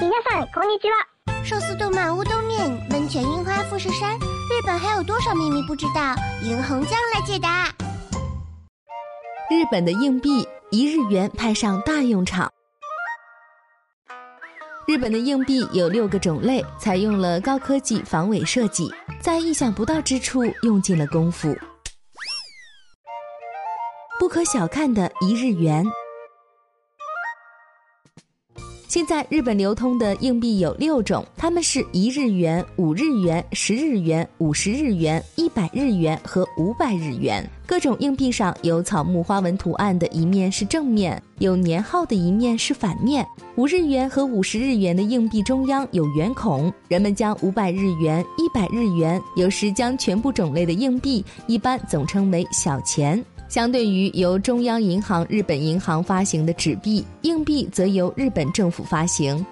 皆さんこんにちは。寿司动漫乌冬面，温泉樱花富士山，日本还有多少秘密不知道？银红酱来解答。日本的硬币一日元派上大用场。日本的硬币有六个种类，采用了高科技防伪设计，在意想不到之处用尽了功夫。不可小看的一日元。 现在日本流通的硬币有六种，它们是一日元、五日元、十日元、五十日元、一百日元和五百日元。各种硬币上有草木花纹图案的一面是正面，有年号的一面是反面。五日元和五十日元的硬币中央有圆孔。人们将五百日元、一百日元，有时将全部种类的硬币，一般总称为小钱。相对于由中央银行日本银行发行的纸币，硬币则由日本政府发行。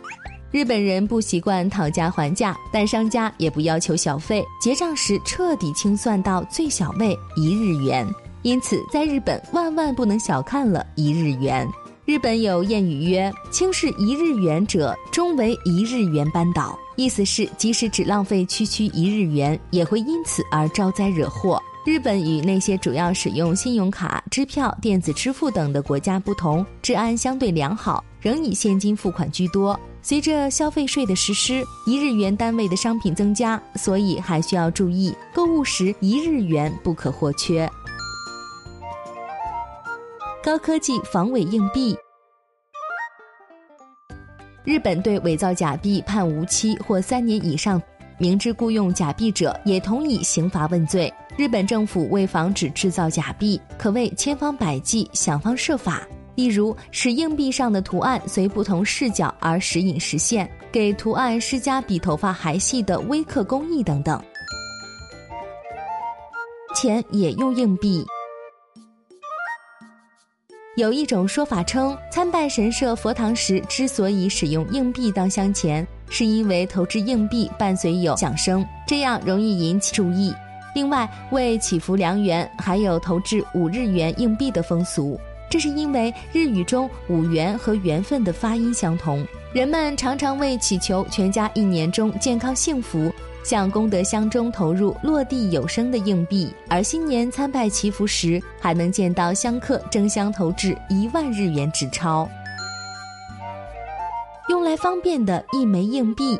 日本人不习惯讨价还价，但商家也不要求小费，结账时彻底清算到最小位一日元。因此，在日本万万不能小看了一日元。日本有谚语曰：“轻视一日元者，终为一日元扳倒。”意思是，即使只浪费区区一日元，也会因此而招灾惹祸。日本与那些主要使用信用卡、支票、电子支付等的国家不同，治安相对良好，仍以现金付款居多。随着消费税的实施，一日元单位的商品增加，所以还需要注意购物时一日元不可或缺。高科技防伪硬币。日本对伪造假币判无期或三年以上。明知故用假币者，也同以刑罚问罪。日本政府为防止制造假币，可谓千方百计、想方设法。例如，使硬币上的图案随不同视角而时隐时现，给图案施加比头发还细的微刻工艺等等。钱也用硬币。有一种说法称，参拜神社佛堂时之所以使用硬币当香钱。是因为投掷硬币伴随有响声，这样容易引起注意。另外，为祈福良缘，还有投掷五日元硬币的风俗。这是因为日语中五元和缘分的发音相同，人们常常为祈求全家一年中健康幸福，向功德箱中投入落地有声的硬币。而新年参拜祈福时，还能见到香客争相投掷一万日元纸钞。用来方便的一枚硬币。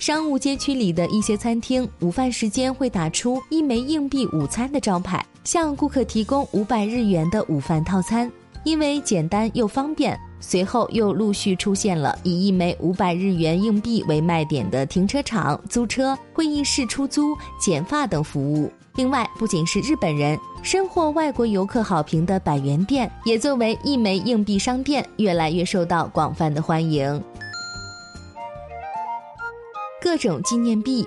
商务街区里的一些餐厅，午饭时间会打出一枚硬币午餐的招牌，向顾客提供五百日元的午饭套餐。因为简单又方便，随后又陆续出现了以一枚五百日元硬币为卖点的停车场、租车、会议室出租、剪发等服务。另外，不仅是日本人，深获外国游客好评的百元店，也作为一枚硬币商店，越来越受到广泛的欢迎。各种纪念币。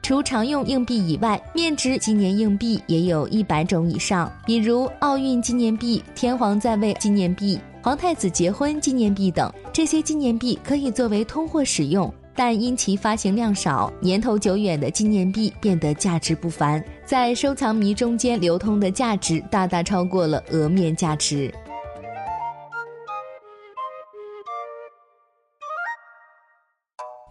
除常用硬币以外，面值纪念硬币也有一百种以上，比如奥运纪念币、天皇在位纪念币、皇太子结婚纪念币等。这些纪念币可以作为通货使用，但因其发行量少、年头久远的纪念币变得价值不凡，在收藏迷中间流通的价值大大超过了额面价值。